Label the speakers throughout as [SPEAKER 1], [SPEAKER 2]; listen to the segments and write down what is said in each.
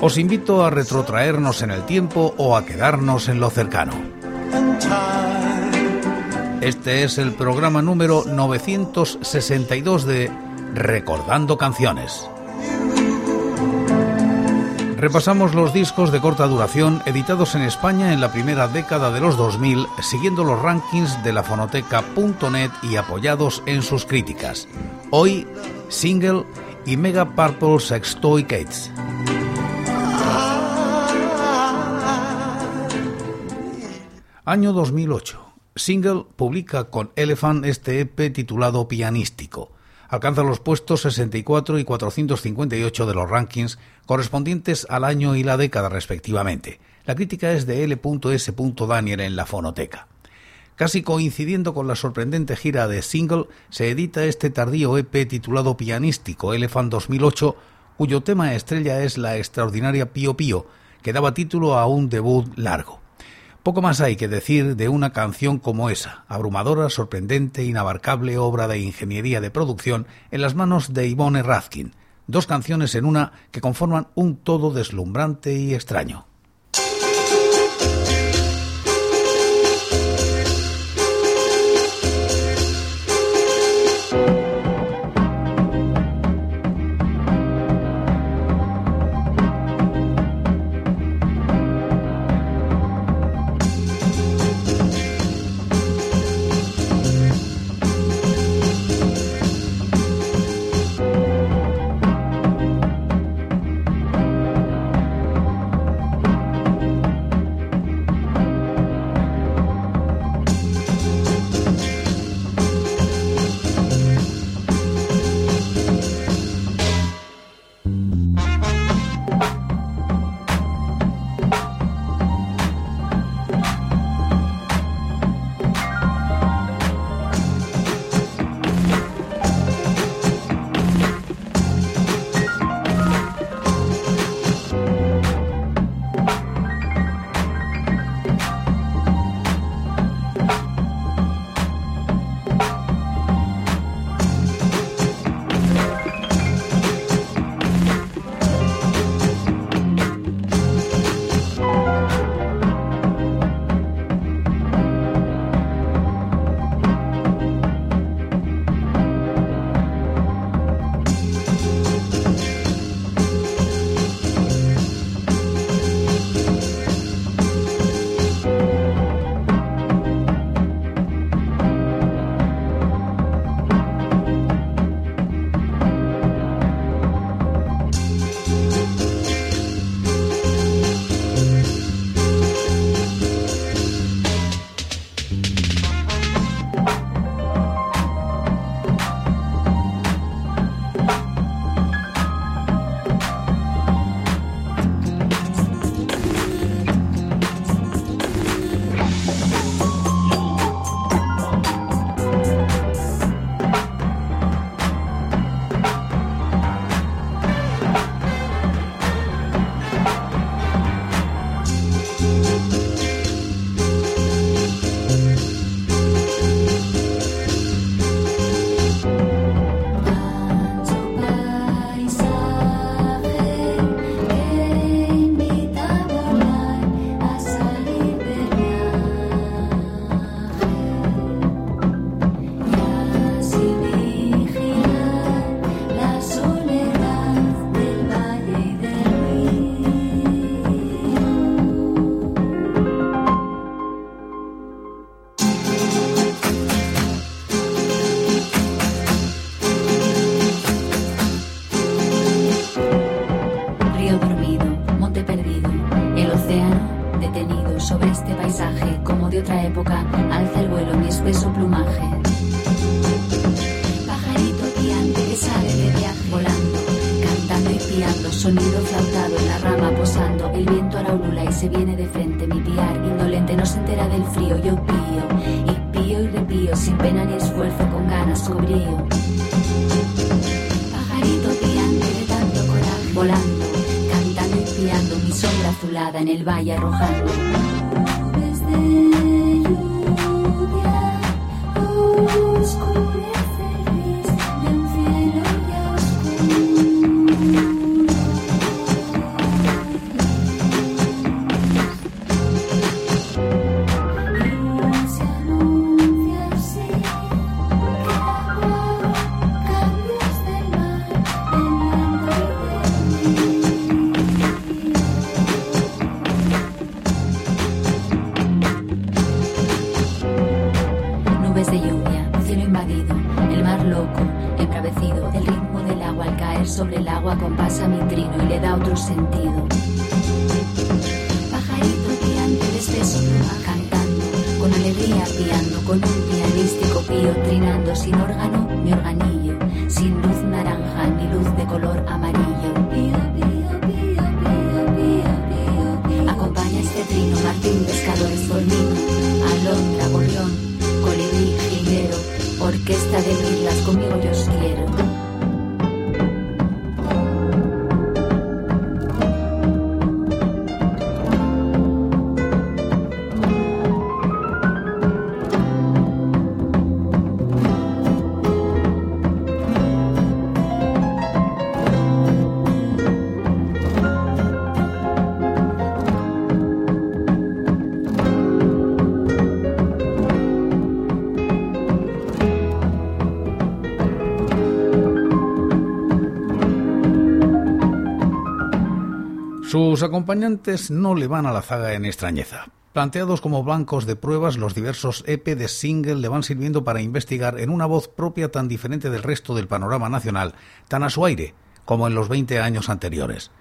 [SPEAKER 1] os invito a retrotraernos en el tiempo o a quedarnos en lo cercano. Este es el programa número 962 de Recordando Canciones. Repasamos los discos de corta duración editados en España en la primera década de los 2000, siguiendo los rankings de la fonoteca.net y apoyados en sus críticas. Hoy, Single y Mega Purple Sextoy Cates. Año 2008. Single publica con Elephant este EP titulado Pianístico. Alcanza los puestos 64 y 458 de los rankings correspondientes al año y la década respectivamente. La crítica es de L.S. Daniel en la fonoteca. Casi coincidiendo con la sorprendente gira de Single, se edita este tardío EP titulado Pianístico Elephant 2008, cuyo tema estrella es la extraordinaria Pío Pío, que daba título a un debut largo. Poco más hay que decir de una canción como esa, abrumadora, sorprendente, inabarcable obra de ingeniería de producción en las manos de Yvonne Razkin, dos canciones en una que conforman un todo deslumbrante y extraño.
[SPEAKER 2] و یه
[SPEAKER 1] Sus acompañantes no le van a la zaga en extrañeza. Planteados como bancos de pruebas, los diversos EP de single le van sirviendo para investigar en una voz propia tan diferente del resto del panorama nacional, tan a su aire como en los 20 años anteriores.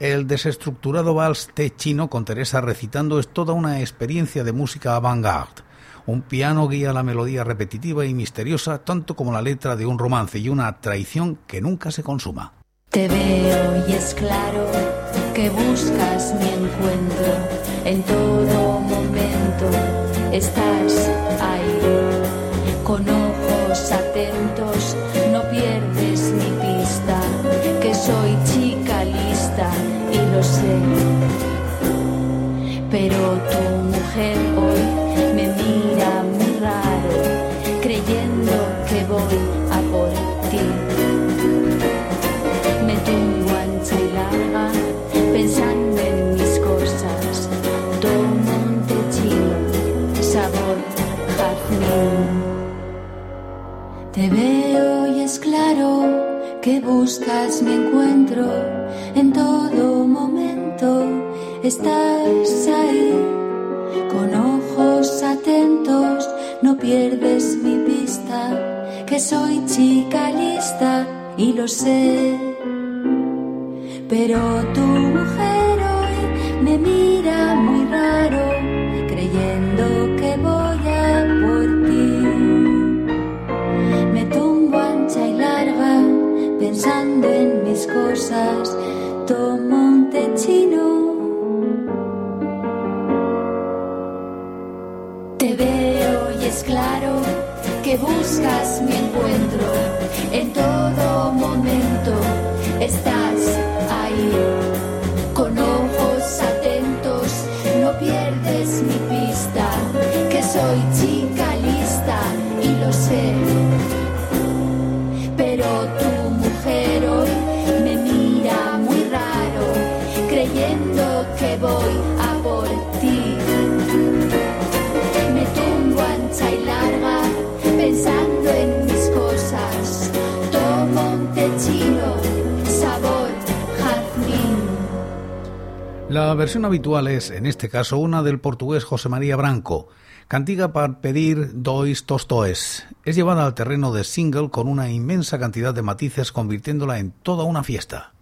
[SPEAKER 1] El desestructurado vals T chino con Teresa recitando es toda una experiencia de música avant-garde. Un piano guía la melodía repetitiva y misteriosa tanto como la letra de un romance y una traición que nunca se consuma.
[SPEAKER 2] Te veo y es claro que buscas mi encuentro en todo momento. Estás ahí con ojos atentos, no pierdes mi pista, que soy chica lista y lo sé. Pero tu mujer hoy Te veo y es claro que buscas mi encuentro. En todo momento. Estás ahí con ojos atentos, no pierdes mi pista, que soy chica lista y lo sé. Pero tu mujer hoy me mira muy raro, cosas, tomo un techino. Te veo y es claro que buscas mi encuentro en todo momento. Estás con ojos atentos, no pierdes mi pista, que soy chica lista y lo sé.
[SPEAKER 1] La versión habitual es, en este caso, una del portugués José María Branco, cantiga para pedir dois tostoes. Es llevada al terreno de single con una inmensa cantidad de matices, convirtiéndola en toda una fiesta.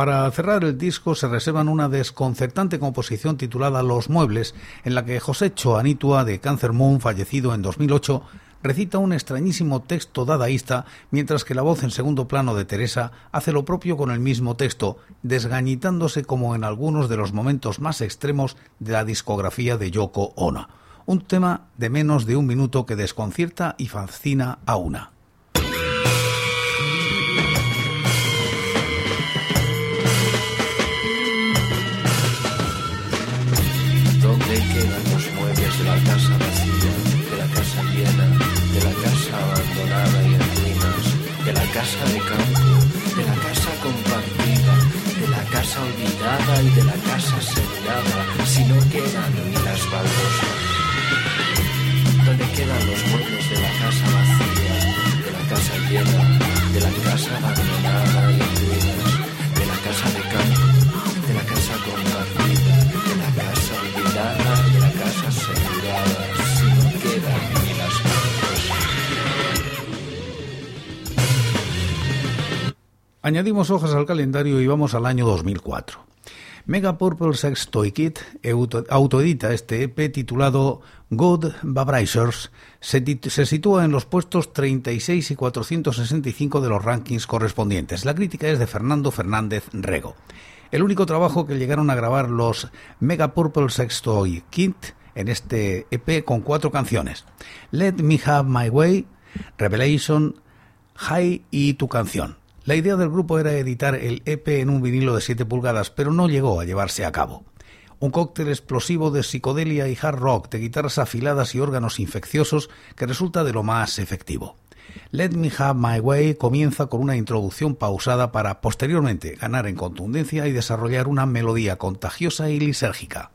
[SPEAKER 1] Para cerrar el disco se reservan una desconcertante composición titulada Los Muebles, en la que José Choanitua, de Cancer Moon, fallecido en 2008, recita un extrañísimo texto dadaísta, mientras que la voz en segundo plano de Teresa hace lo propio con el mismo texto, desgañitándose como en algunos de los momentos más extremos de la discografía de Yoko Ono. Un tema de menos de un minuto que desconcierta y fascina a una.
[SPEAKER 3] casa de campo, de la casa compartida, de la casa olvidada y de la casa asegurada, si no quedan ni las baldosas. Donde quedan los muebles de la casa vacía, de la casa llena, de la casa abandonada Añadimos hojas al calendario y vamos al año 2004. Mega Purple Sex Toy Kit autoedita este EP titulado Good Vibrations. Se, se, sitúa en los puestos 36 y 465 de los rankings correspondientes. La crítica es de Fernando Fernández Rego. El único trabajo que llegaron a grabar los Mega Purple Sex Toy Kit en este EP con cuatro canciones. Let Me Have My Way, Revelation, High y Tu Canción. La idea del grupo era editar el EP en un vinilo de 7 pulgadas, pero no llegó a llevarse a cabo. Un cóctel explosivo de psicodelia y hard rock, de guitarras afiladas y órganos infecciosos que resulta de lo más efectivo. Let Me Have My Way comienza con una introducción pausada para posteriormente ganar en contundencia y desarrollar una melodía contagiosa y lisérgica.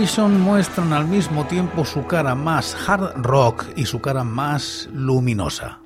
[SPEAKER 3] Revelation muestran al mismo tiempo su cara más hard rock y su cara más luminosa.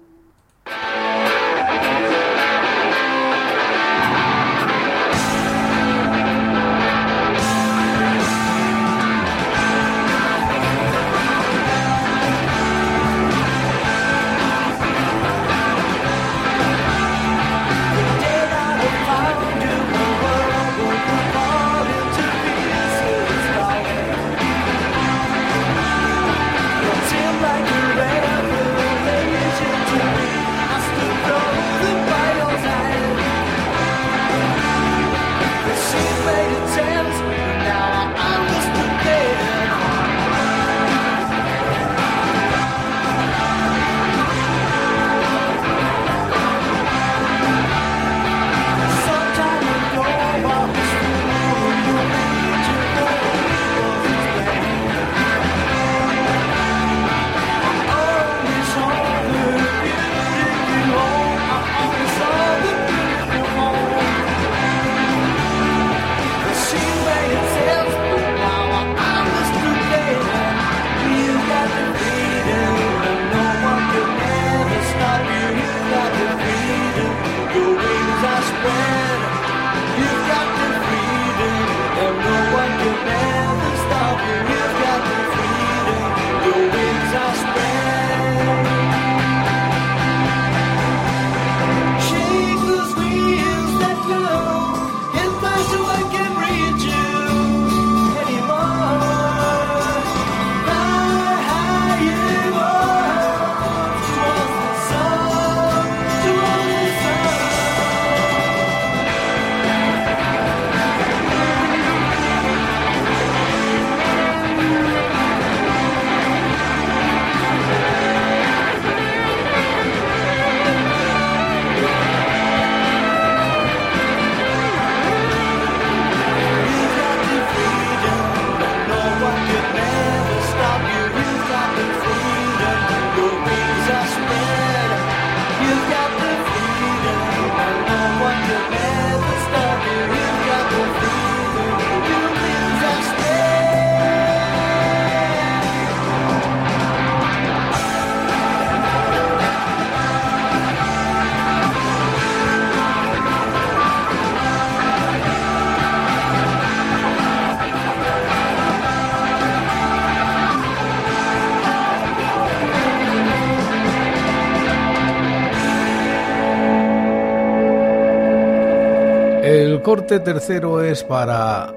[SPEAKER 3] Corte tercero es para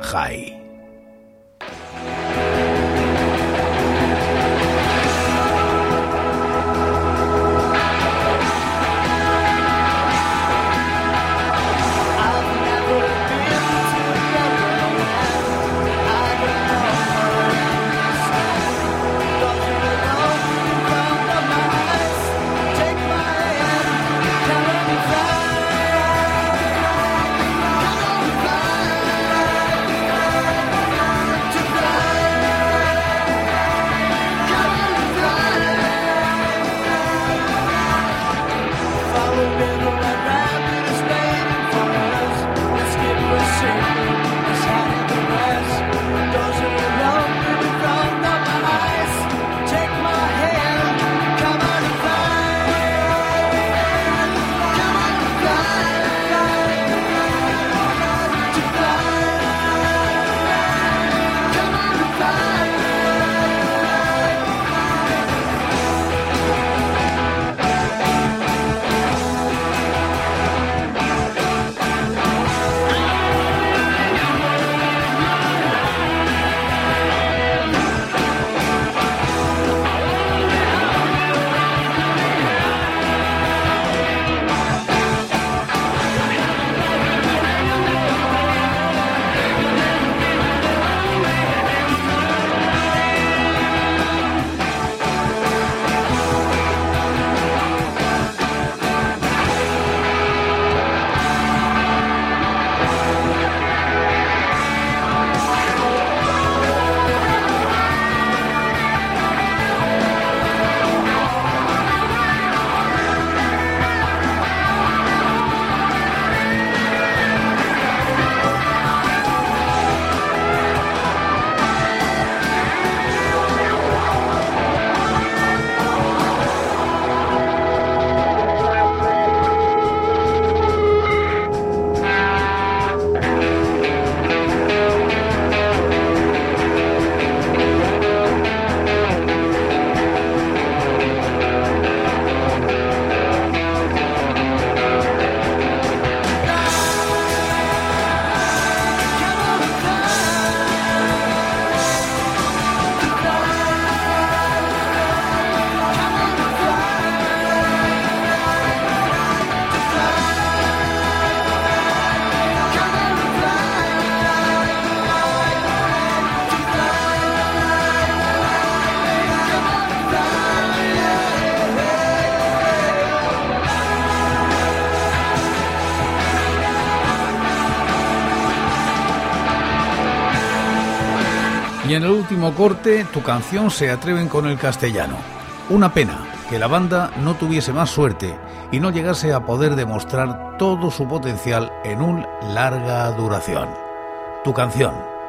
[SPEAKER 3] Jai. Corte, tu canción se atreven con el castellano. Una pena que la banda no tuviese más suerte y no llegase a poder demostrar todo su potencial en un larga duración. Tu canción.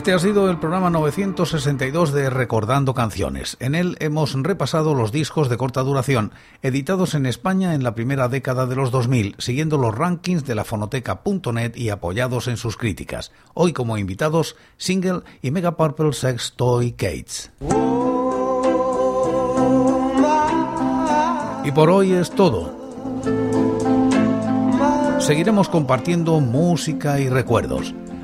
[SPEAKER 1] Este ha sido el programa 962 de Recordando Canciones. En él hemos repasado los discos de corta duración, editados en España en la primera década de los 2000, siguiendo los rankings de la fonoteca.net y apoyados en sus críticas. Hoy como invitados, Single y Mega Purple Sex Toy Cates. Y por hoy es todo. Seguiremos compartiendo música y recuerdos